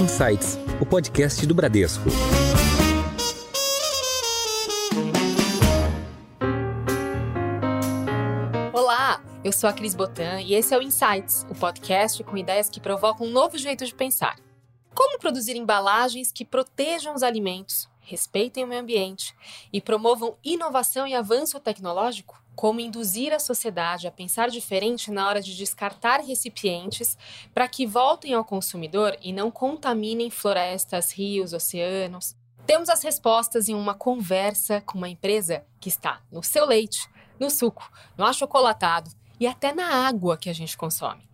Insights, o podcast do Bradesco. Olá, eu sou a Cris Botan e esse é o Insights, o podcast com ideias que provocam um novo jeito de pensar. Como produzir embalagens que protejam os alimentos, respeitem o meio ambiente e promovam inovação e avanço tecnológico? Como induzir a sociedade a pensar diferente na hora de descartar recipientes para que voltem ao consumidor e não contaminem florestas, rios, oceanos? Temos as respostas em uma conversa com uma empresa que está no seu leite, no suco, no achocolatado e até na água que a gente consome.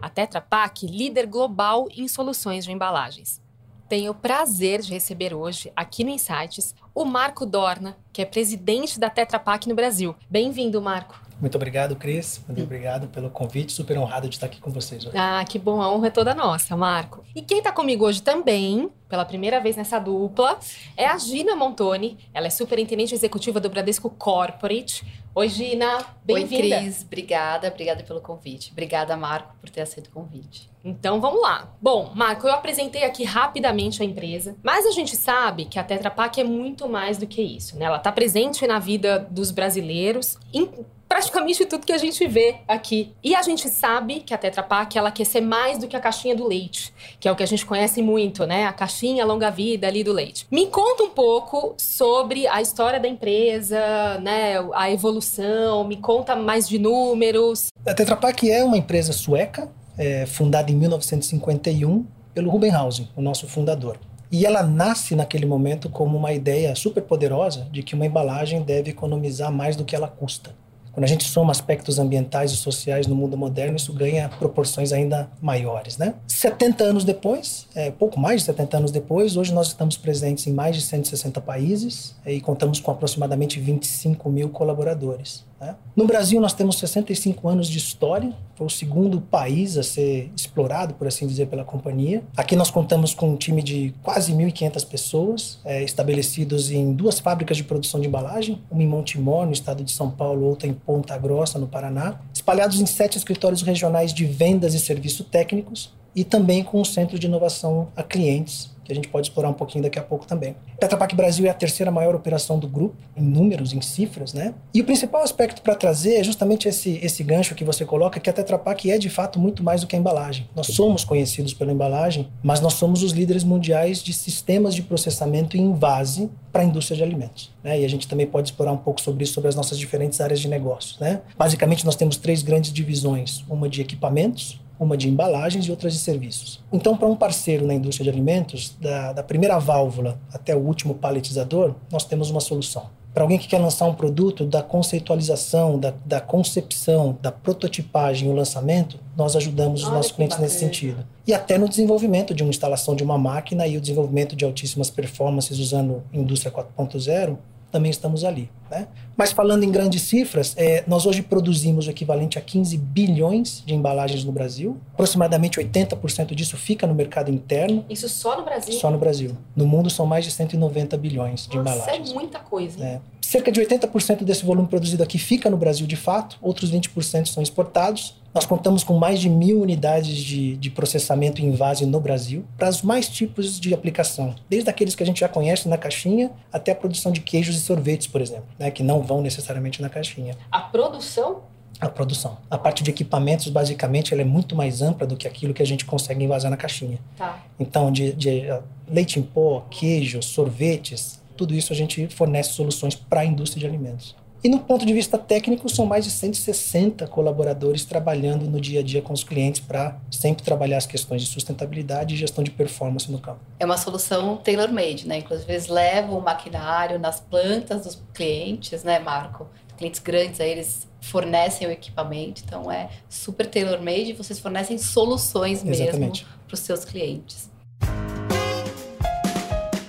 A Tetra Pak, líder global em soluções de embalagens. Tenho o prazer de receber hoje, aqui no Insights, o Marco Dorna, que é presidente da Tetra Pak no Brasil. Bem-vindo, Marco. Muito obrigado, Cris. Muito obrigado pelo convite. Super honrado de estar aqui com vocês hoje. Ah, que bom. A honra é toda nossa, Marco. E quem está comigo hoje também, pela primeira vez nessa dupla, é a Gina Montoni. Ela é superintendente executiva do Bradesco Corporate. Oi, Gina. Bem-vinda. Oi, Cris. Obrigada. Obrigada pelo convite. Obrigada, Marco, por ter aceito o convite. Então vamos lá. Bom, Marco, eu apresentei aqui rapidamente a empresa, mas a gente sabe que a Tetra Pak é muito mais do que isso, né? Ela está presente na vida dos brasileiros, em praticamente tudo que a gente vê aqui. E a gente sabe que a Tetra Pak ela quer ser mais do que a caixinha do leite, que é o que a gente conhece muito, né? A caixinha longa vida ali do leite. Me conta um pouco sobre a história da empresa, né? A evolução, me conta mais de números. A Tetra Pak é uma empresa sueca, é, fundada em 1951 pelo Rubenhausen, o nosso fundador. E ela nasce naquele momento como uma ideia super poderosa de que uma embalagem deve economizar mais do que ela custa. Quando a gente soma aspectos ambientais e sociais no mundo moderno, isso ganha proporções ainda maiores, né? 70 anos depois, é, pouco mais de 70 anos depois, hoje nós estamos presentes em mais de 160 países é, e contamos com aproximadamente 25 mil colaboradores. Né? No Brasil, nós temos 65 anos de história, foi o segundo país a ser explorado, por assim dizer, pela companhia. Aqui nós contamos com um time de quase 1.500 pessoas, é, estabelecidos em duas fábricas de produção de embalagem, uma em Montemor, no estado de São Paulo, outra em Ponta Grossa, no Paraná, espalhados em sete escritórios regionais de vendas e serviços técnicos e também com um centro de inovação a clientes que a gente pode explorar um pouquinho daqui a pouco também. Tetra Pak Brasil é a terceira maior operação do grupo, em números, em cifras, né? E o principal aspecto para trazer é justamente esse, esse gancho que você coloca, que a Tetra Pak é de fato muito mais do que a embalagem. Nós somos conhecidos pela embalagem, mas nós somos os líderes mundiais de sistemas de processamento em vase para a indústria de alimentos. Né? E a gente também pode explorar um pouco sobre isso, sobre as nossas diferentes áreas de negócio. Né? Basicamente, nós temos três grandes divisões: uma de equipamentos, uma de embalagens e outras de serviços. Então, para um parceiro na indústria de alimentos, da, da primeira válvula até o último paletizador, nós temos uma solução. Para alguém que quer lançar um produto, da conceitualização, da, da concepção, da prototipagem e o lançamento, nós ajudamos os Olha nossos que clientes nesse bacana. sentido. E até no desenvolvimento de uma instalação de uma máquina e o desenvolvimento de altíssimas performances usando indústria 4.0, também estamos ali. Né? Mas falando em grandes cifras, é, nós hoje produzimos o equivalente a 15 bilhões de embalagens no Brasil. Aproximadamente 80% disso fica no mercado interno, Isso só no Brasil? só no Brasil. No mundo são mais de 190 bilhões de Nossa, embalagens. é muita coisa. É. Cerca de 80% desse volume produzido aqui fica no Brasil de fato, outros 20% são exportados. Nós contamos com mais de mil unidades de, de processamento em vase no Brasil, para os mais tipos de aplicação, desde aqueles que a gente já conhece na caixinha até a produção de queijos e sorvetes, por exemplo, né, que não vão necessariamente na caixinha. A produção A produção. A parte de equipamentos, basicamente, ela é muito mais ampla do que aquilo que a gente consegue envasar na caixinha. Tá. Então, de, de uh, leite em pó, queijo, sorvetes, tudo isso a gente fornece soluções para a indústria de alimentos. E no ponto de vista técnico, são mais de 160 colaboradores trabalhando no dia a dia com os clientes para sempre trabalhar as questões de sustentabilidade e gestão de performance no campo. É uma solução tailor-made, né? Inclusive, eles levam o maquinário nas plantas dos clientes, né, Marco? Clientes grandes, aí eles fornecem o equipamento, então é super tailor-made e vocês fornecem soluções mesmo para os seus clientes.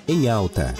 Em alta.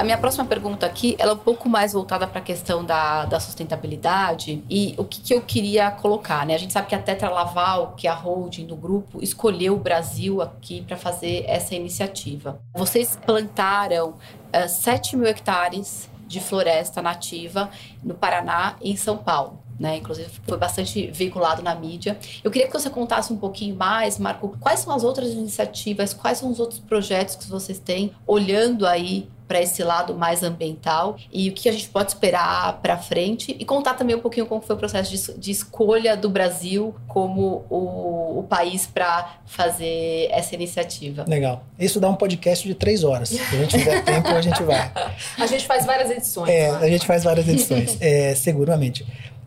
A minha próxima pergunta aqui, ela é um pouco mais voltada para a questão da, da sustentabilidade e o que, que eu queria colocar, né? A gente sabe que a Tetra Laval, que é a holding do grupo, escolheu o Brasil aqui para fazer essa iniciativa. Vocês plantaram eh, 7 mil hectares de floresta nativa no Paraná e em São Paulo. né? Inclusive foi bastante veiculado na mídia. Eu queria que você contasse um pouquinho mais, Marco, quais são as outras iniciativas, quais são os outros projetos que vocês têm olhando aí para esse lado mais ambiental e o que a gente pode esperar para frente e contar também um pouquinho como foi o processo de, de escolha do Brasil como o, o país para fazer essa iniciativa. Legal. Isso dá um podcast de três horas. Se a gente tiver tempo, a gente vai. A gente faz várias edições. É, a gente faz várias edições, é, seguramente.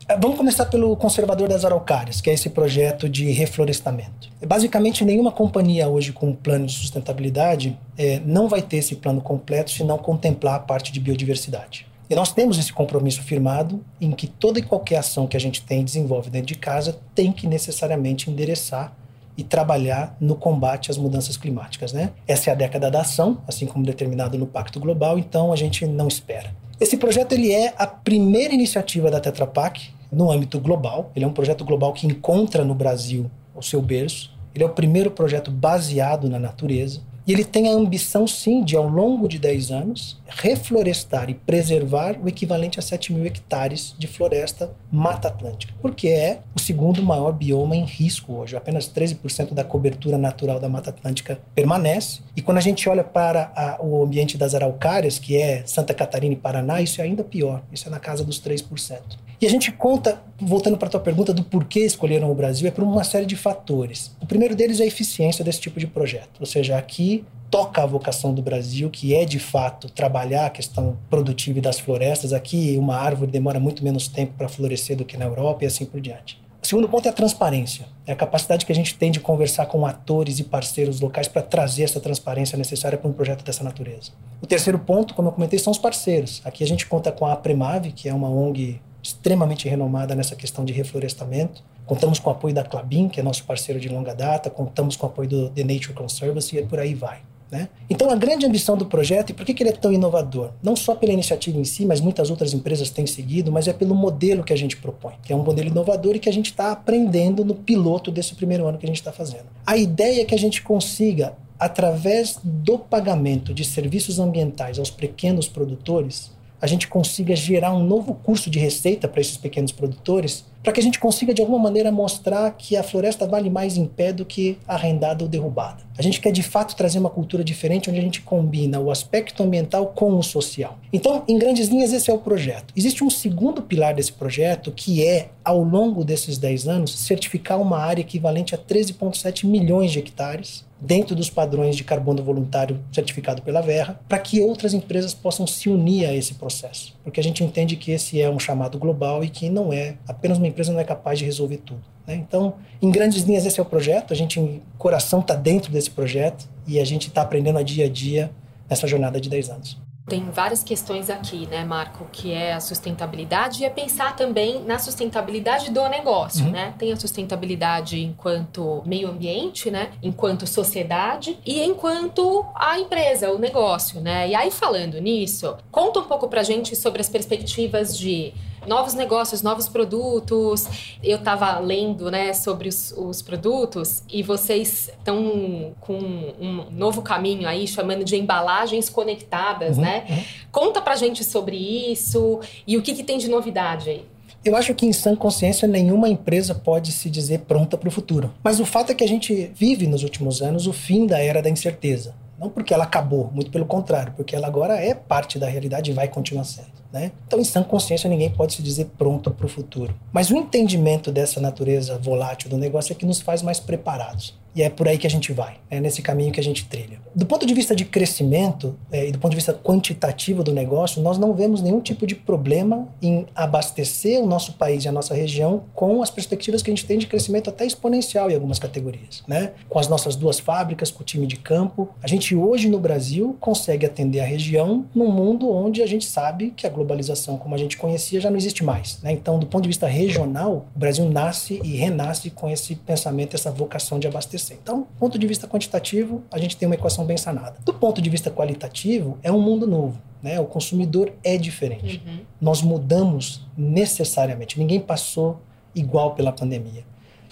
É, vamos começar pelo Conservador das Araucárias, que é esse projeto de reflorestamento. Basicamente, nenhuma companhia hoje com um plano de sustentabilidade é, não vai ter esse plano completo se não contemplar a parte de biodiversidade. E nós temos esse compromisso firmado em que toda e qualquer ação que a gente tem e desenvolve dentro de casa tem que necessariamente endereçar e trabalhar no combate às mudanças climáticas. Né? Essa é a década da ação, assim como determinado no Pacto Global, então a gente não espera. Esse projeto ele é a primeira iniciativa da Tetra Pak no âmbito global. Ele é um projeto global que encontra no Brasil o seu berço. Ele é o primeiro projeto baseado na natureza. E ele tem a ambição, sim, de, ao longo de 10 anos, reflorestar e preservar o equivalente a 7 mil hectares de floresta Mata Atlântica, porque é o segundo maior bioma em risco hoje. Apenas 13% da cobertura natural da Mata Atlântica permanece. E quando a gente olha para a, o ambiente das araucárias, que é Santa Catarina e Paraná, isso é ainda pior. Isso é na casa dos 3%. E a gente conta, voltando para a tua pergunta do porquê escolheram o Brasil, é por uma série de fatores. O primeiro deles é a eficiência desse tipo de projeto. Ou seja, aqui toca a vocação do Brasil, que é de fato trabalhar a questão produtiva das florestas. Aqui, uma árvore demora muito menos tempo para florescer do que na Europa e assim por diante. O segundo ponto é a transparência. É a capacidade que a gente tem de conversar com atores e parceiros locais para trazer essa transparência necessária para um projeto dessa natureza. O terceiro ponto, como eu comentei, são os parceiros. Aqui a gente conta com a Premave, que é uma ONG extremamente renomada nessa questão de reflorestamento. Contamos com o apoio da Clabin, que é nosso parceiro de longa data, contamos com o apoio do The Nature Conservancy e por aí vai. Né? Então, a grande ambição do projeto, e por que, que ele é tão inovador? Não só pela iniciativa em si, mas muitas outras empresas têm seguido, mas é pelo modelo que a gente propõe, que é um modelo inovador e que a gente está aprendendo no piloto desse primeiro ano que a gente está fazendo. A ideia é que a gente consiga, através do pagamento de serviços ambientais aos pequenos produtores, a gente consiga gerar um novo curso de receita para esses pequenos produtores, para que a gente consiga de alguma maneira mostrar que a floresta vale mais em pé do que arrendada ou derrubada. A gente quer de fato trazer uma cultura diferente onde a gente combina o aspecto ambiental com o social. Então, em grandes linhas, esse é o projeto. Existe um segundo pilar desse projeto que é, ao longo desses 10 anos, certificar uma área equivalente a 13,7 milhões de hectares dentro dos padrões de carbono voluntário certificado pela Verra, para que outras empresas possam se unir a esse processo. Porque a gente entende que esse é um chamado global e que não é, apenas uma empresa não é capaz de resolver tudo. Né? Então, em grandes linhas, esse é o projeto, a gente, o coração está dentro desse projeto e a gente está aprendendo a dia a dia nessa jornada de 10 anos. Tem várias questões aqui, né, Marco, que é a sustentabilidade e é pensar também na sustentabilidade do negócio, uhum. né? Tem a sustentabilidade enquanto meio ambiente, né, enquanto sociedade e enquanto a empresa, o negócio, né? E aí falando nisso, conta um pouco pra gente sobre as perspectivas de novos negócios, novos produtos. Eu estava lendo né, sobre os, os, produtos e vocês estão com um novo caminho aí chamando de embalagens conectadas, uhum, né? Uhum. Conta pra gente sobre isso e o que, que tem de novidade aí. Eu acho que em sã consciência nenhuma empresa pode se dizer pronta para o futuro. Mas o fato é que a gente vive nos últimos anos o fim da era da incerteza. Não porque ela acabou, muito pelo contrário, porque ela agora é parte da realidade e vai continuar sendo. Né? Então, em sã consciência, ninguém pode se dizer pronto para o futuro. Mas o entendimento dessa natureza volátil do negócio é que nos faz mais preparados. E é por aí que a gente vai, é nesse caminho que a gente trilha. Do ponto de vista de crescimento é, e do ponto de vista quantitativo do negócio, nós não vemos nenhum tipo de problema em abastecer o nosso país e a nossa região com as perspectivas que a gente tem de crescimento até exponencial em algumas categorias. Né? Com as nossas duas fábricas, com o time de campo, a gente hoje no Brasil consegue atender a região num mundo onde a gente sabe que a globalização como a gente conhecia já não existe mais. Né? Então, do ponto de vista regional, o Brasil nasce e renasce com esse pensamento, essa vocação de abastecer acontecer. Então, do ponto de vista quantitativo, a gente tem uma equação bem sanada. Do ponto de vista qualitativo, é um mundo novo. Né? O consumidor é diferente. Uhum. Nós mudamos necessariamente. Ninguém passou igual pela pandemia.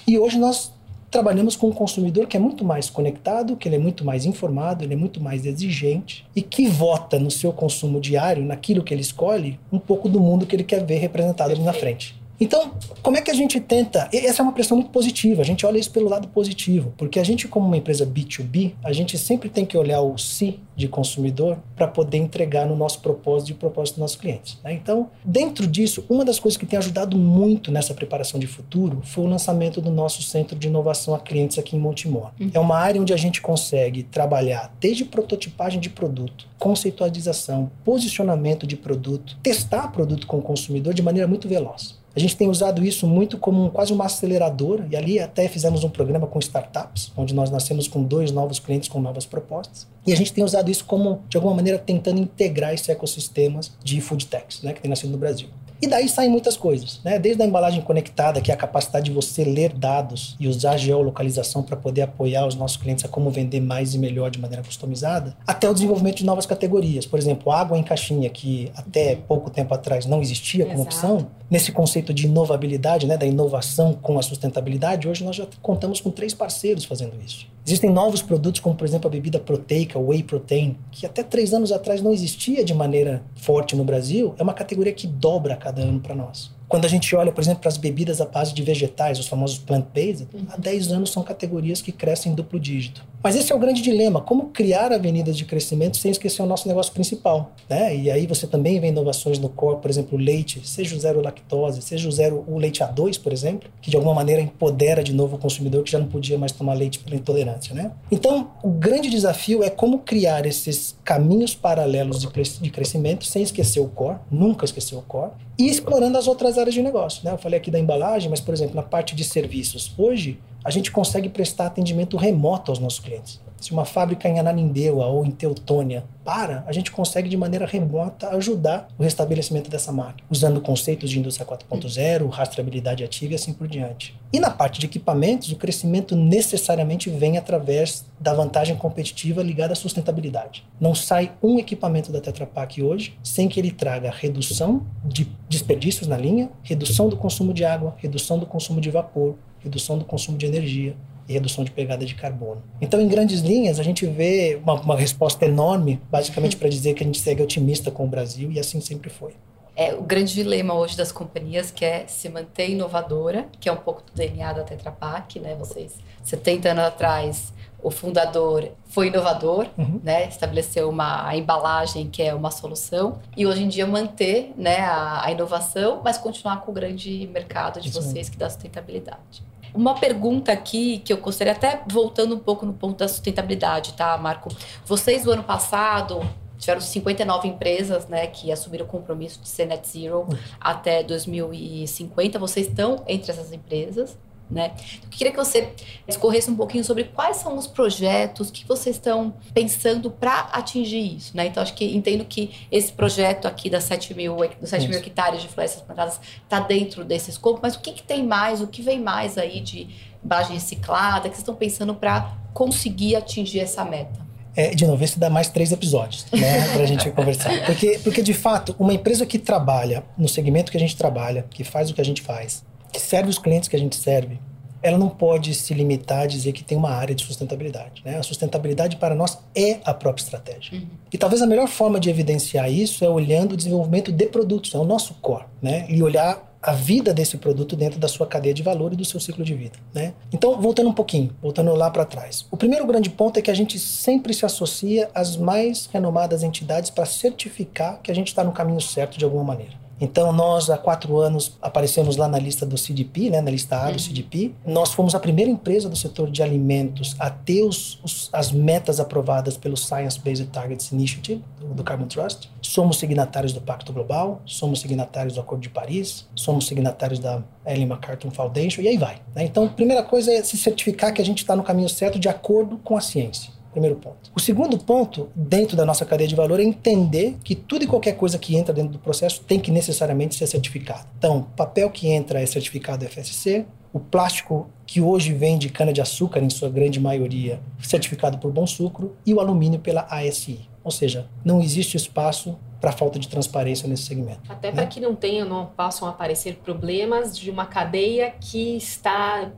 E hoje nós trabalhamos com um consumidor que é muito mais conectado, que ele é muito mais informado, ele é muito mais exigente e que vota no seu consumo diário, naquilo que ele escolhe, um pouco do mundo que ele quer ver representado ali na frente. Então, como é que a gente tenta? Essa é uma pressão muito positiva, a gente olha isso pelo lado positivo, porque a gente, como uma empresa B2B, a gente sempre tem que olhar o si de consumidor para poder entregar no nosso propósito e o propósito dos nossos clientes. Né? Então, dentro disso, uma das coisas que tem ajudado muito nessa preparação de futuro foi o lançamento do nosso centro de inovação a clientes aqui em Montemor. Uhum. É uma área onde a gente consegue trabalhar desde prototipagem de produto, conceitualização, posicionamento de produto, testar produto com o consumidor de maneira muito veloz. A gente tem usado isso muito como um, quase uma aceleradora, e ali até fizemos um programa com startups, onde nós nascemos com dois novos clientes com novas propostas. E a gente tem usado isso como, de alguma maneira, tentando integrar esse ecossistema de food techs, né, que tem nascido no Brasil. E daí saem muitas coisas, né? Desde a embalagem conectada, que é a capacidade de você ler dados e usar geolocalização para poder apoiar os nossos clientes a como vender mais e melhor de maneira customizada, até o desenvolvimento de novas categorias. Por exemplo, água em caixinha, que até pouco tempo atrás não existia como Exato. opção. Nesse conceito de inovabilidade, né, da inovação com a sustentabilidade, hoje nós já contamos com três parceiros fazendo isso. Existem novos produtos, como por exemplo a bebida proteica, whey protein, que até três anos atrás não existia de maneira forte no Brasil. É uma categoria que dobra a cada ano para nós. Quando a gente olha, por exemplo, para as bebidas à base de vegetais, os famosos plant-based, uhum. há 10 anos são categorias que crescem em duplo dígito. Mas esse é o grande dilema, como criar avenidas de crescimento sem esquecer o nosso negócio principal, né? E aí você também vê inovações no core, por exemplo, o leite, seja o zero lactose, seja o zero o leite A2, por exemplo, que de alguma maneira empodera de novo o consumidor que já não podia mais tomar leite pela intolerância, né? Então, o grande desafio é como criar esses caminhos paralelos de crescimento sem esquecer o core, nunca esquecer o core, e explorando as outras áreas de negócio. Né? Eu falei aqui da embalagem, mas, por exemplo, na parte de serviços. Hoje, a gente consegue prestar atendimento remoto aos nossos clientes. Se uma fábrica em Ananindeua ou em Teutônia para, a gente consegue de maneira remota ajudar o restabelecimento dessa máquina, usando conceitos de indústria 4.0, rastreabilidade ativa e assim por diante. E na parte de equipamentos, o crescimento necessariamente vem através da vantagem competitiva ligada à sustentabilidade. Não sai um equipamento da Tetra Pak hoje sem que ele traga redução de desperdícios na linha, redução do consumo de água, redução do consumo de vapor, redução do consumo de energia, e redução de pegada de carbono. Então, em grandes linhas, a gente vê uma, uma resposta enorme, basicamente para dizer que a gente segue otimista com o Brasil e assim sempre foi. É o grande dilema hoje das companhias que é se manter inovadora, que é um pouco do DNA da Tetra Pak, né? Vocês 70 anos atrás o fundador foi inovador, uhum. né? Estabeleceu uma embalagem que é uma solução e hoje em dia manter, né, a, a inovação, mas continuar com o grande mercado de Isso vocês mesmo. que dá sustentabilidade. Uma pergunta aqui que eu gostaria, até voltando um pouco no ponto da sustentabilidade, tá, Marco? Vocês, do ano passado, tiveram 59 empresas né, que assumiram o compromisso de ser net zero até 2050. Vocês estão entre essas empresas. Né? Eu queria que você escorresse um pouquinho sobre quais são os projetos que vocês estão pensando para atingir isso. Né? Então, acho que entendo que esse projeto aqui das 7 mil, dos 7 mil hectares de florestas plantadas está dentro desse escopo, mas o que, que tem mais, o que vem mais aí de embalagem reciclada, que vocês estão pensando para conseguir atingir essa meta? É, de novo, esse dá mais três episódios, né, para a gente conversar. Porque, porque, de fato, uma empresa que trabalha no segmento que a gente trabalha, que faz o que a gente faz, que serve os clientes que a gente serve, ela não pode se limitar a dizer que tem uma área de sustentabilidade. Né? A sustentabilidade para nós é a própria estratégia. Uhum. E talvez a melhor forma de evidenciar isso é olhando o desenvolvimento de produtos, é o nosso core, né? e olhar a vida desse produto dentro da sua cadeia de valor e do seu ciclo de vida, né? Então, voltando um pouquinho, voltando lá para trás. O primeiro grande ponto é que a gente sempre se associa às mais renomadas entidades para certificar que a gente está no caminho certo de alguma maneira. Então, nós, há quatro anos, aparecemos lá na lista do CDP, né, na lista A do uhum. CDP. Nós fomos a primeira empresa do setor de alimentos a ter os, os, as metas aprovadas pelo Science Based Targets Initiative, do, do Carbon Trust. Somos signatários do Pacto Global, somos signatários do Acordo de Paris, somos signatários da Ellen MacArthur Foundation, e aí vai. Né? Então, a primeira coisa é se certificar que a gente está no caminho certo de acordo com a ciência. Primeiro ponto. O segundo ponto, dentro da nossa cadeia de valor, é entender que tudo e qualquer coisa que entra dentro do processo tem que necessariamente ser certificado. Então, papel que entra é certificado FSC, o plástico que hoje vem de cana-de-açúcar, em sua grande maioria, certificado por Bom Sucro, e o alumínio pela ASI. Ou seja, não existe espaço para falta de transparência nesse segmento. Até né? para que não tenha, não possam aparecer problemas de uma cadeia que está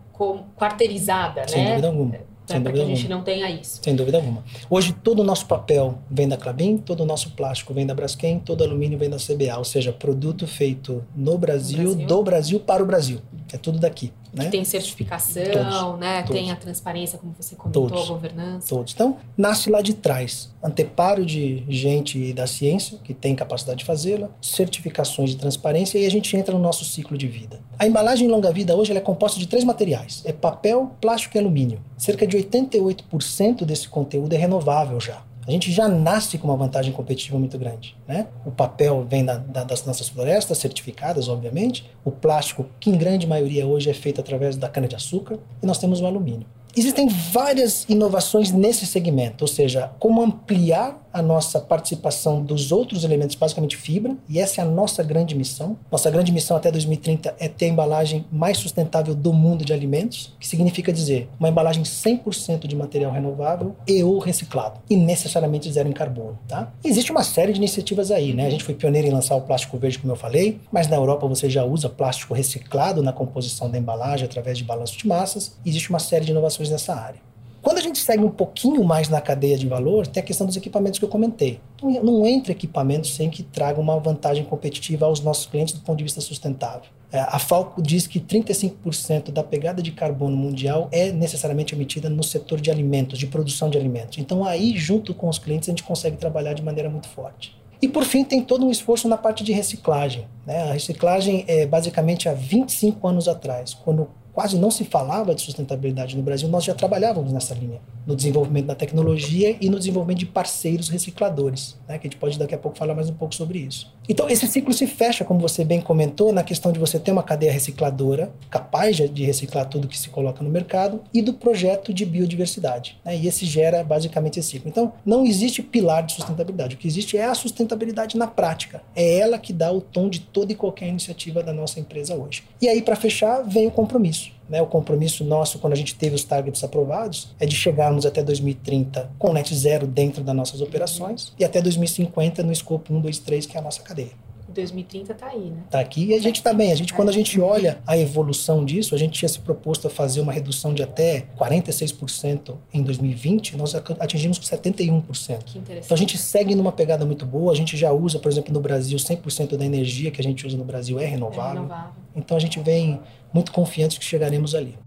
quarteirizada, Sem né? dúvida alguma Né, para que a gente alguma. não tenha isso. Sem dúvida alguma. Hoje todo o nosso papel vem da Clabin, todo o nosso plástico vem da Braskem, todo o alumínio vem da CBA, ou seja, produto feito no Brasil, Brasil. do Brasil para o Brasil. É tudo daqui. Né? Tem certificação, todos, né? Todos. Tem a transparência, como você comentou, todos, a governança. Todos. Então, nasce lá de trás. Anteparo de gente da ciência, que tem capacidade de fazê-la, certificações de transparência, e a gente entra no nosso ciclo de vida. A embalagem longa-vida hoje é composta de três materiais: é papel, plástico e alumínio. Cerca de 88% desse conteúdo é renovável já. A gente já nasce com uma vantagem competitiva muito grande. Né? O papel vem da, da, das nossas florestas, certificadas, obviamente. O plástico, que em grande maioria hoje é feito através da cana-de-açúcar. E nós temos o alumínio. Existem várias inovações nesse segmento, ou seja, como ampliar a nossa participação dos outros elementos, basicamente fibra, e essa é a nossa grande missão. Nossa grande missão até 2030 é ter a embalagem mais sustentável do mundo de alimentos, que significa dizer uma embalagem 100% de material renovável e ou reciclado, e necessariamente zero em carbono, tá? existe uma série de iniciativas aí, né? A gente foi pioneiro em lançar o plástico verde, como eu falei, mas na Europa você já usa plástico reciclado na composição da embalagem através de balanço de massas. Existe uma série de inovações nessa área. Quando a gente segue um pouquinho mais na cadeia de valor, tem a questão dos equipamentos que eu comentei. Não, entra equipamento sem que traga uma vantagem competitiva aos nossos clientes do ponto de vista sustentável. É, a Falco diz que 35% da pegada de carbono mundial é necessariamente emitida no setor de alimentos, de produção de alimentos. Então, aí, junto com os clientes, a gente consegue trabalhar de maneira muito forte. E por fim, tem todo um esforço na parte de reciclagem. Né? A reciclagem é basicamente há 25 anos atrás, quando quase não se falava de sustentabilidade no Brasil, nós já trabalhávamos nessa linha, no desenvolvimento da tecnologia e no desenvolvimento de parceiros recicladores, né, que a gente pode daqui a pouco falar mais um pouco sobre isso. Então, esse ciclo se fecha, como você bem comentou, na questão de você ter uma cadeia recicladora capaz de reciclar tudo que se coloca no mercado e do projeto de biodiversidade. Né, e esse gera basicamente esse ciclo. Então, não existe pilar de sustentabilidade. O que existe é a sustentabilidade na prática. É ela que dá o tom de toda e qualquer iniciativa da nossa empresa hoje. E aí, para fechar, vem o compromisso. Né, o compromisso nosso, quando a gente teve os targets aprovados, é de chegarmos até 2030 com net zero dentro das nossas operações e até 2050 no escopo 1, 2, 3, que é a nossa cadeia. 2030 está aí, né? Está aqui e a gente está bem. A gente, quando a gente olha a evolução disso, a gente tinha se proposto a fazer uma redução de até 46% em 2020, nós atingimos 71%. Que interessante. Então a gente segue numa pegada muito boa. A gente já usa, por exemplo, no Brasil, 100% da energia que a gente usa no Brasil é renovável. É renovável. Então a gente vem muito confiantes que chegaremos ali.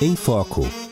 Em Foco.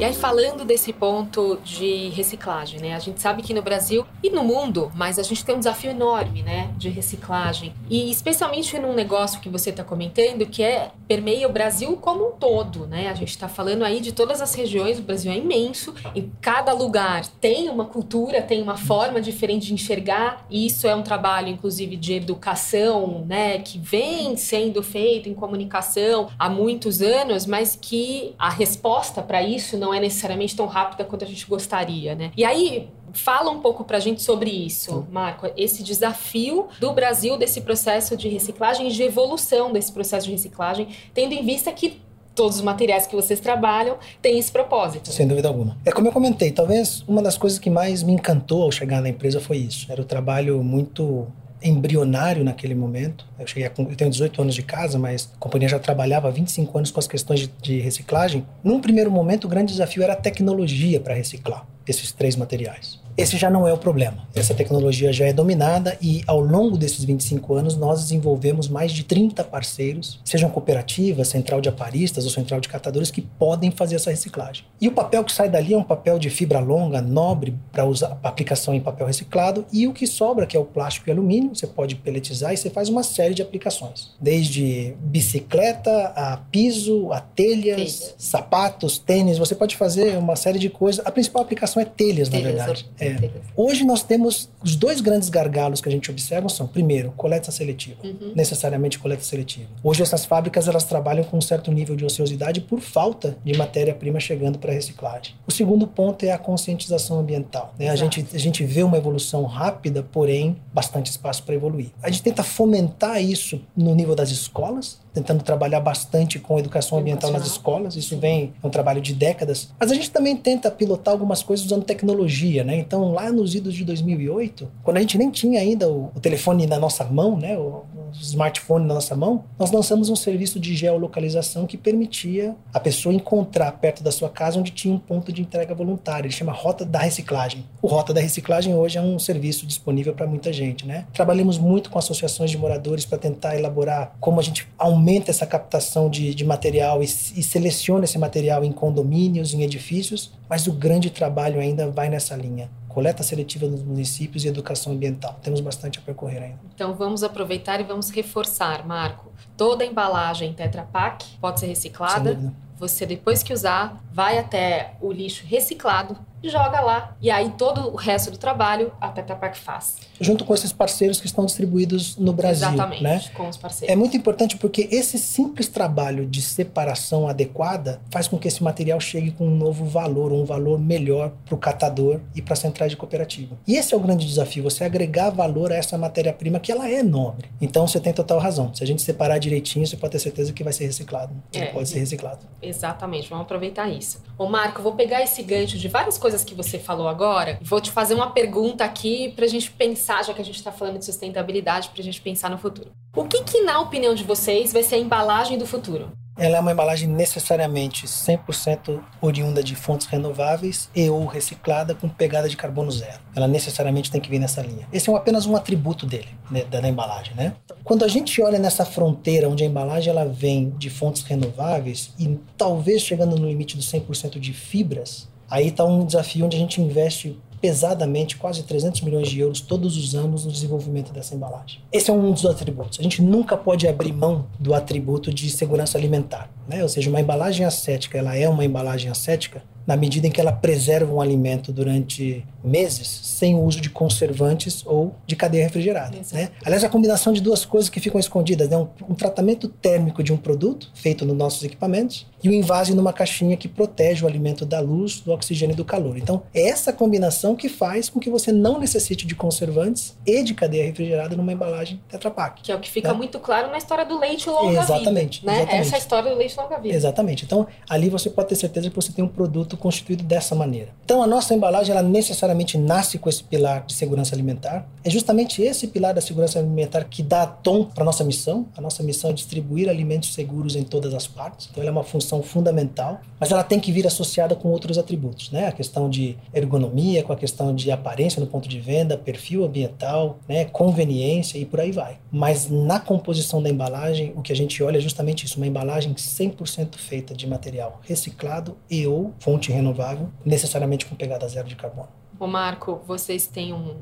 E aí, falando desse ponto de reciclagem, né? A gente sabe que no Brasil e no mundo, mas a gente tem um desafio enorme, né? De reciclagem. E especialmente num negócio que você está comentando, que é permeia o Brasil como um todo, né? A gente está falando aí de todas as regiões, o Brasil é imenso, em cada lugar tem uma cultura, tem uma forma diferente de enxergar, e isso é um trabalho, inclusive, de educação, né? Que vem sendo feito em comunicação há muitos anos, mas que a resposta para isso não não é necessariamente tão rápida quanto a gente gostaria, né? E aí, Fala um pouco para a gente sobre isso, Marco, esse desafio do Brasil desse processo de reciclagem e de evolução desse processo de reciclagem, tendo em vista que todos os materiais que vocês trabalham têm esse propósito. Sem dúvida alguma. É como eu comentei, talvez uma das coisas que mais me encantou ao chegar na empresa foi isso. Era o trabalho muito embrionário naquele momento. Eu cheguei a, eu tenho 18 anos de casa, mas a companhia já trabalhava há 25 anos com as questões de, de reciclagem. Num primeiro momento, o grande desafio era a tecnologia para reciclar esses três materiais. Esse já não é o problema. Essa tecnologia já é dominada e ao longo desses 25 anos nós desenvolvemos mais de 30 parceiros, sejam cooperativas, central de aparistas ou central de catadores que podem fazer essa reciclagem. E o papel que sai dali é um papel de fibra longa, nobre para usar aplicação em papel reciclado e o que sobra que é o plástico e alumínio, você pode peletizar e você faz uma série de aplicações, desde bicicleta a piso, a telhas, telhas. sapatos, tênis, você pode fazer uma série de coisas. A principal aplicação é telhas, telhas na verdade. É, é. Hoje nós temos os dois grandes gargalos que a gente observa são, primeiro, coleta seletiva, uhum. necessariamente coleta seletiva. Hoje essas fábricas elas trabalham com um certo nível de ociosidade por falta de matéria-prima chegando para reciclagem. O segundo ponto é a conscientização ambiental. Né? A, gente, a gente vê uma evolução rápida, porém bastante espaço para evoluir. A gente tenta fomentar isso no nível das escolas, tentando trabalhar bastante com educação ambiental nas escolas. Isso vem é um trabalho de décadas. Mas a gente também tenta pilotar algumas coisas usando tecnologia, né? Então, lá nos idos de 2008, quando a gente nem tinha ainda o, o telefone na nossa mão, né? O, smartphone na nossa mão, nós lançamos um serviço de geolocalização que permitia a pessoa encontrar perto da sua casa onde tinha um ponto de entrega voluntária. Ele chama Rota da Reciclagem. O Rota da Reciclagem hoje é um serviço disponível para muita gente, né? Trabalhamos muito com associações de moradores para tentar elaborar como a gente aumenta essa captação de, de material e, e seleciona esse material em condomínios, em edifícios, mas o grande trabalho ainda vai nessa linha coleta seletiva nos municípios e educação ambiental. Temos bastante a percorrer ainda. Então vamos aproveitar e vamos reforçar, Marco. Toda embalagem Tetra Pak pode ser reciclada. Você depois que usar, vai até o lixo reciclado joga lá. E aí todo o resto do trabalho a Tetra Pak faz. Junto com esses parceiros que estão distribuídos no Brasil. Exatamente, né? com os parceiros. É muito importante porque esse simples trabalho de separação adequada faz com que esse material chegue com um novo valor, um valor melhor para o catador e para a centrais de cooperativa. E esse é o grande desafio, você agregar valor a essa matéria-prima que ela é nobre. Então você tem total razão. Se a gente separar direitinho, você pode ter certeza que vai ser reciclado. É, pode ser reciclado. Exatamente, vamos aproveitar isso. Ô Marco, vou pegar esse gancho de várias coisas coisas que você falou agora, vou te fazer uma pergunta aqui para a gente pensar, já que a gente está falando de sustentabilidade, para a gente pensar no futuro. O que, que, na opinião de vocês, vai ser a embalagem do futuro? Ela é uma embalagem necessariamente 100% oriunda de fontes renováveis e ou reciclada com pegada de carbono zero. Ela necessariamente tem que vir nessa linha. Esse é apenas um atributo dele, né, da, da embalagem, né? Quando a gente olha nessa fronteira onde a embalagem ela vem de fontes renováveis e talvez chegando no limite dos 100% de fibras, Aí está um desafio onde a gente investe pesadamente quase 300 milhões de euros todos os anos no desenvolvimento dessa embalagem. Esse é um dos atributos. A gente nunca pode abrir mão do atributo de segurança alimentar, né? Ou seja, uma embalagem ascética, ela é uma embalagem ascética na medida em que ela preserva um alimento durante meses sem o uso de conservantes ou de cadeia refrigerada. Né? Aliás, a combinação de duas coisas que ficam escondidas, né? um, um, tratamento térmico de um produto feito nos nossos equipamentos e o um invase numa caixinha que protege o alimento da luz, do oxigênio e do calor. Então, é essa combinação que faz com que você não necessite de conservantes e de cadeia refrigerada numa embalagem Tetra Pak. Que é o que fica né? muito claro na história do leite longa exatamente, vida. Né? Exatamente. Essa é a história do leite longa vida. Exatamente. Então, ali você pode ter certeza que você tem um produto constituído dessa maneira. Então, a nossa embalagem, ela necessariamente nasce com esse pilar de segurança alimentar. É justamente esse pilar da segurança alimentar que dá tom para nossa missão. A nossa missão é distribuir alimentos seguros em todas as partes. Então, ela é uma função fundamental, mas ela tem que vir associada com outros atributos, né? A questão de ergonomia, com a questão de aparência no ponto de venda, perfil ambiental, né? Conveniência e por aí vai. Mas na composição da embalagem, o que a gente olha é justamente isso, uma embalagem 100% feita de material reciclado e ou fonte renovável necessariamente com pegada zero de carbono. Ô Marco, vocês têm um,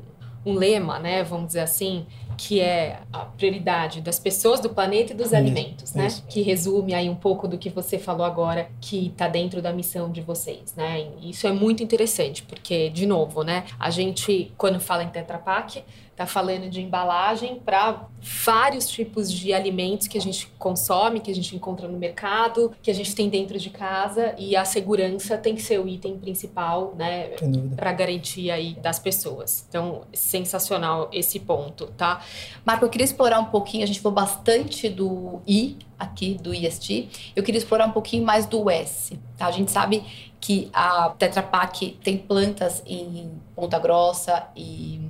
um lema, né, vamos dizer assim, que é a prioridade das pessoas, do planeta e dos isso, alimentos, né? Isso. Que resume aí um pouco do que você falou agora, que está dentro da missão de vocês, né? Isso é muito interessante, porque, de novo, né, a gente, quando fala em Tetra Pak, está falando de embalagem para vários tipos de alimentos que a gente consome, que a gente encontra no mercado, que a gente tem dentro de casa e a segurança tem que ser o item principal, né, para garantia aí das pessoas. Então, sensacional esse ponto, tá? Marco, eu queria explorar um pouquinho, a gente falou bastante do I aqui do IST. Eu queria explorar um pouquinho mais do S. Tá? A gente sabe que a Tetra Pak tem plantas em Ponta Grossa e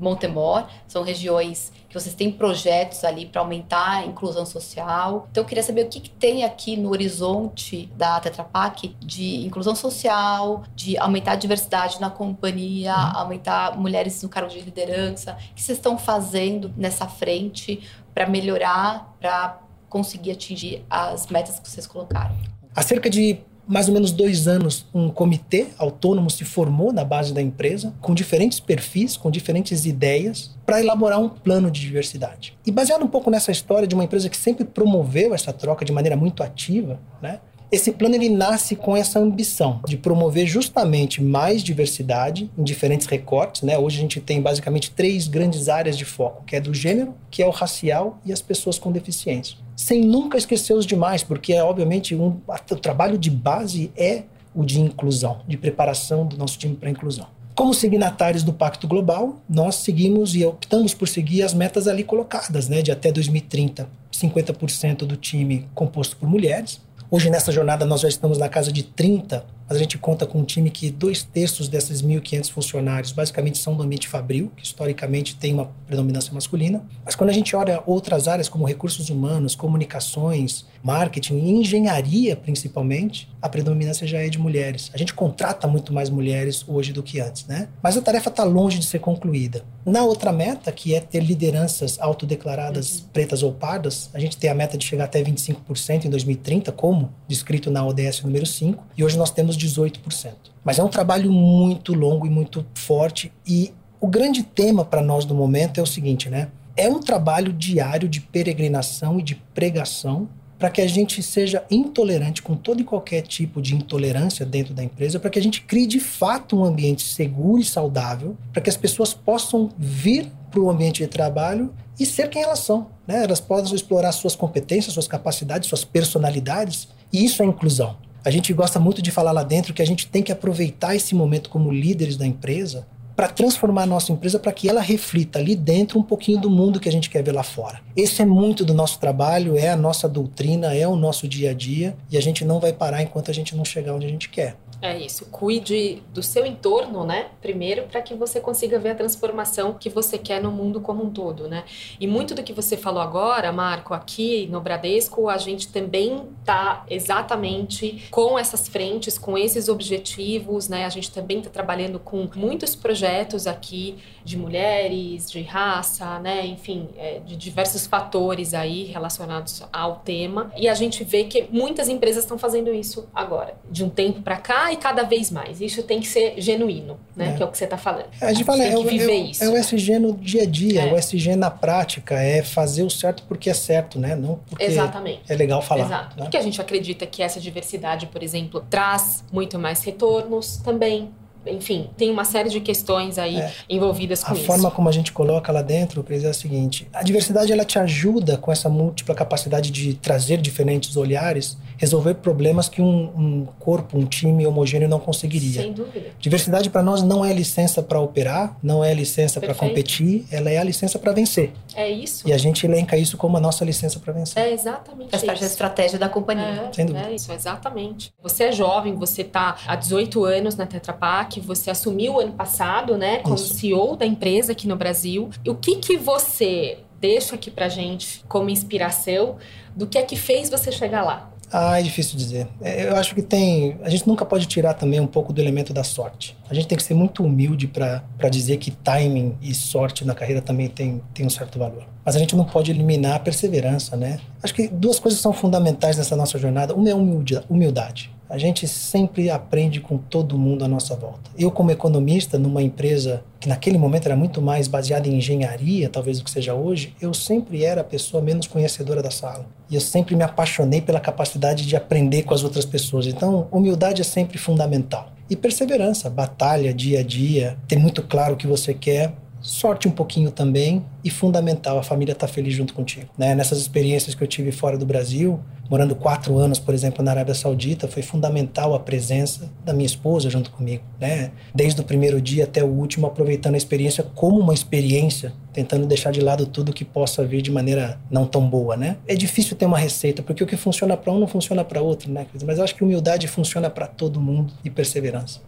Montemor, são regiões que vocês têm projetos ali para aumentar a inclusão social. Então eu queria saber o que, que tem aqui no horizonte da Tetra Pak de inclusão social, de aumentar a diversidade na companhia, uhum. aumentar mulheres no cargo de liderança. O que vocês estão fazendo nessa frente para melhorar, para conseguir atingir as metas que vocês colocaram? Há cerca de mais ou menos dois anos, um comitê autônomo se formou na base da empresa, com diferentes perfis, com diferentes ideias, para elaborar um plano de diversidade. E baseado um pouco nessa história de uma empresa que sempre promoveu essa troca de maneira muito ativa, né? Esse plano ele nasce com essa ambição de promover justamente mais diversidade em diferentes recortes, né? Hoje a gente tem basicamente três grandes áreas de foco, que é do gênero, que é o racial e as pessoas com deficiência. Sem nunca esquecer os demais, porque é obviamente um, o trabalho de base é o de inclusão, de preparação do nosso time para inclusão. Como signatários do Pacto Global, nós seguimos e optamos por seguir as metas ali colocadas, né, de até 2030, 50% do time composto por mulheres, Hoje, nessa jornada, nós já estamos na casa de 30 mas a gente conta com um time que dois terços desses 1.500 funcionários basicamente são do ambiente fabril, que historicamente tem uma predominância masculina. Mas quando a gente olha outras áreas como recursos humanos, comunicações, marketing e engenharia principalmente, a predominância já é de mulheres. A gente contrata muito mais mulheres hoje do que antes, né? Mas a tarefa está longe de ser concluída. Na outra meta, que é ter lideranças autodeclaradas uhum. pretas ou pardas, a gente tem a meta de chegar até 25% em 2030, como descrito na ODS número 5, e hoje nós temos 18%. Mas é um trabalho muito longo e muito forte e o grande tema para nós no momento é o seguinte, né? É um trabalho diário de peregrinação e de pregação para que a gente seja intolerante com todo e qualquer tipo de intolerância dentro da empresa, para que a gente crie de fato um ambiente seguro e saudável, para que as pessoas possam vir para o ambiente de trabalho e ser quem elas são. Né? Elas possam explorar suas competências, suas capacidades, suas personalidades, e isso é inclusão. A gente gosta muito de falar lá dentro que a gente tem que aproveitar esse momento como líderes da empresa para transformar a nossa empresa para que ela reflita ali dentro um pouquinho do mundo que a gente quer ver lá fora. Esse é muito do nosso trabalho, é a nossa doutrina, é o nosso dia a dia e a gente não vai parar enquanto a gente não chegar onde a gente quer. É isso. Cuide do seu entorno, né? Primeiro, para que você consiga ver a transformação que você quer no mundo como um todo, né? E muito do que você falou agora, Marco, aqui no Bradesco, a gente também tá exatamente com essas frentes, com esses objetivos, né? A gente também está trabalhando com muitos projetos aqui de mulheres, de raça, né? Enfim, é, de diversos fatores aí relacionados ao tema. E a gente vê que muitas empresas estão fazendo isso agora. De um tempo para cá e cada vez mais. Isso tem que ser genuíno, né? É. Que é o que você está falando. A gente fala, é, o, viver é, isso. é o SG no dia a dia, é. o SG na prática, é fazer o certo porque é certo, né? Não porque Exatamente. é legal falar. Exato. Né? Porque a gente acredita que essa diversidade, por exemplo, traz muito mais retornos também enfim, tem uma série de questões aí é. envolvidas com a isso. A forma como a gente coloca lá dentro, Cris, é a seguinte: a diversidade ela te ajuda com essa múltipla capacidade de trazer diferentes olhares, resolver problemas que um, um corpo, um time homogêneo não conseguiria. Sem dúvida. Diversidade para nós não é licença para operar, não é licença para competir, ela é a licença para vencer. É isso. E a gente elenca isso como a nossa licença para vencer. É exatamente Faz parte da estratégia da companhia. É, Sem dúvida. É isso, exatamente. Você é jovem, você está há 18 anos na Tetra Pak, você assumiu ano passado, né, como Isso. CEO da empresa aqui no Brasil. E o que que você deixa aqui pra gente como inspiração do que é que fez você chegar lá? Ah, é difícil dizer. É, eu acho que tem. A gente nunca pode tirar também um pouco do elemento da sorte. A gente tem que ser muito humilde para dizer que timing e sorte na carreira também tem, tem um certo valor. Mas a gente não pode eliminar a perseverança, né? Acho que duas coisas são fundamentais nessa nossa jornada. Uma é humildade. A gente sempre aprende com todo mundo à nossa volta. Eu, como economista, numa empresa que naquele momento era muito mais baseada em engenharia, talvez do que seja hoje, eu sempre era a pessoa menos conhecedora da sala. E eu sempre me apaixonei pela capacidade de aprender com as outras pessoas. Então, humildade é sempre fundamental. E perseverança, batalha dia a dia, ter muito claro o que você quer, sorte um pouquinho também e fundamental a família estar tá feliz junto contigo. Né? Nessas experiências que eu tive fora do Brasil, morando quatro anos, por exemplo, na Arábia Saudita, foi fundamental a presença da minha esposa junto comigo, né? Desde o primeiro dia até o último, aproveitando a experiência como uma experiência, tentando deixar de lado tudo que possa vir de maneira não tão boa, né? É difícil ter uma receita, porque o que funciona para um não funciona para outro, né? Mas eu acho que humildade funciona para todo mundo e perseverança.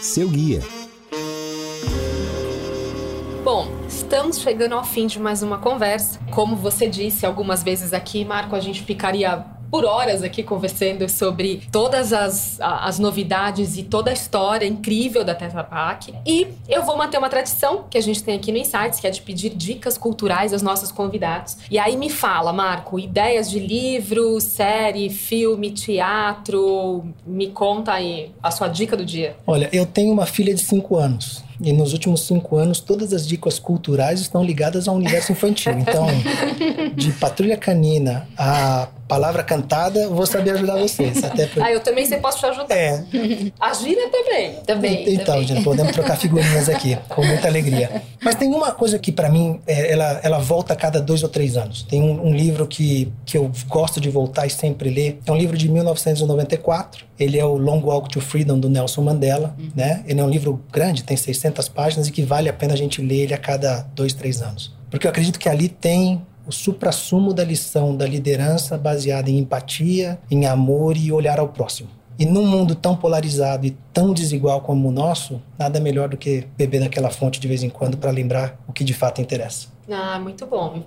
Seu guia estamos chegando ao fim de mais uma conversa. Como você disse algumas vezes aqui, Marco, a gente ficaria por horas aqui conversando sobre todas as, as novidades e toda a história incrível da Tetra Pak. E eu vou manter uma tradição que a gente tem aqui no Insights, que é de pedir dicas culturais aos nossos convidados. E aí me fala, Marco, ideias de livro, série, filme, teatro. Me conta aí a sua dica do dia. Olha, eu tenho uma filha de 5 anos. E nos últimos cinco anos, todas as dicas culturais estão ligadas ao universo infantil. Então, de Patrulha Canina a palavra cantada, vou saber ajudar vocês. Até Ah, eu também sei, posso te ajudar. É. A gíria também. Também. Então, também. gente, podemos trocar figurinhas aqui, com muita alegria. Mas tem uma coisa que, para mim, é, ela, ela volta a cada dois ou três anos. Tem um, um livro que, que eu gosto de voltar e sempre ler. É um livro de 1994. Ele é o Long Walk to Freedom, do Nelson Mandela. Uhum. Né? Ele é um livro grande, tem 600 páginas e que vale a pena a gente ler ele a cada dois, três anos. Porque eu acredito que ali tem o suprassumo da lição da liderança baseada em empatia, em amor e olhar ao próximo. E num mundo tão polarizado e tão desigual como o nosso, nada melhor do que beber daquela fonte de vez em quando para lembrar o que de fato interessa. Ah, muito bom.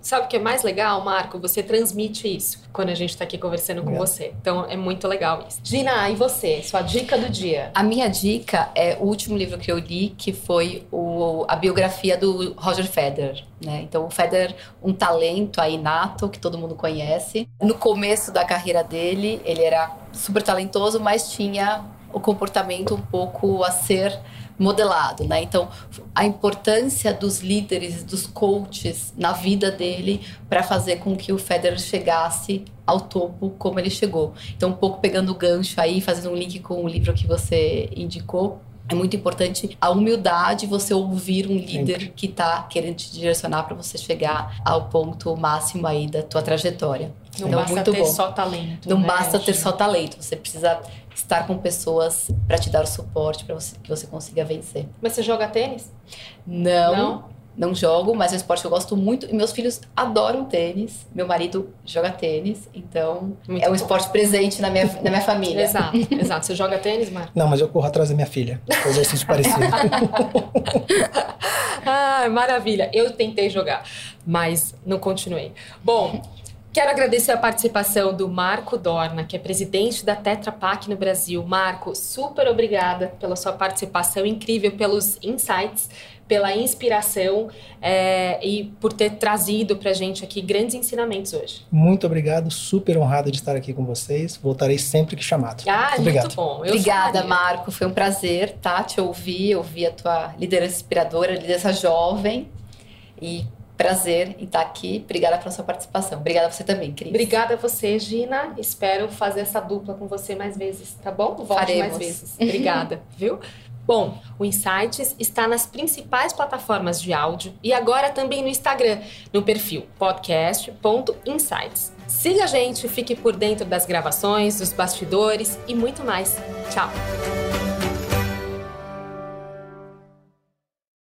Sabe o que é mais legal, Marco? Você transmite isso quando a gente está aqui conversando com você. Então é muito legal isso. Gina, e você? Sua dica do dia? A minha dica é o último livro que eu li, que foi o, a biografia do Roger Federer. Né? Então, o Federer, um talento aí nato que todo mundo conhece. No começo da carreira dele, ele era super talentoso, mas tinha o comportamento um pouco a ser modelado, né? Então, a importância dos líderes, dos coaches na vida dele para fazer com que o Federer chegasse ao topo como ele chegou. Então, um pouco pegando o gancho aí, fazendo um link com o livro que você indicou, é muito importante a humildade, você ouvir um líder Sempre. que está querendo te direcionar para você chegar ao ponto máximo aí da tua trajetória. Não então, basta muito ter bom. só talento. Não né, basta ter só talento. Você precisa estar com pessoas para te dar o suporte para você, que você consiga vencer. Mas você joga tênis? Não. Não? Não jogo, mas é um esporte que eu gosto muito. E meus filhos adoram tênis. Meu marido joga tênis. Então, muito é um bom. esporte presente na minha, na minha família. Exato, exato. Você joga tênis, Mar? Não, mas eu corro atrás da minha filha. É um exercício parecido. ah, maravilha. Eu tentei jogar, mas não continuei. Bom, Quero agradecer a participação do Marco Dorna, que é presidente da Tetra Pak no Brasil. Marco, super obrigada pela sua participação incrível, pelos insights, pela inspiração é, e por ter trazido para a gente aqui grandes ensinamentos hoje. Muito obrigado, super honrado de estar aqui com vocês. Voltarei sempre que chamado. Ah, muito, obrigado. bom. Eu Obrigada, Marco. Foi um prazer tá, te ouvir, ouvir a tua liderança inspiradora, liderança jovem. E prazer em estar aqui. Obrigada pela sua participação. Obrigada a você também, Cris. Obrigada a você, Gina. Espero fazer essa dupla com você mais vezes, tá bom? Volte Faremos. mais vezes. Obrigada, viu? Bom, o Insights está nas principais plataformas de áudio e agora também no Instagram, no perfil podcast.insights. Siga a gente, fique por dentro das gravações, dos bastidores e muito mais. Tchau!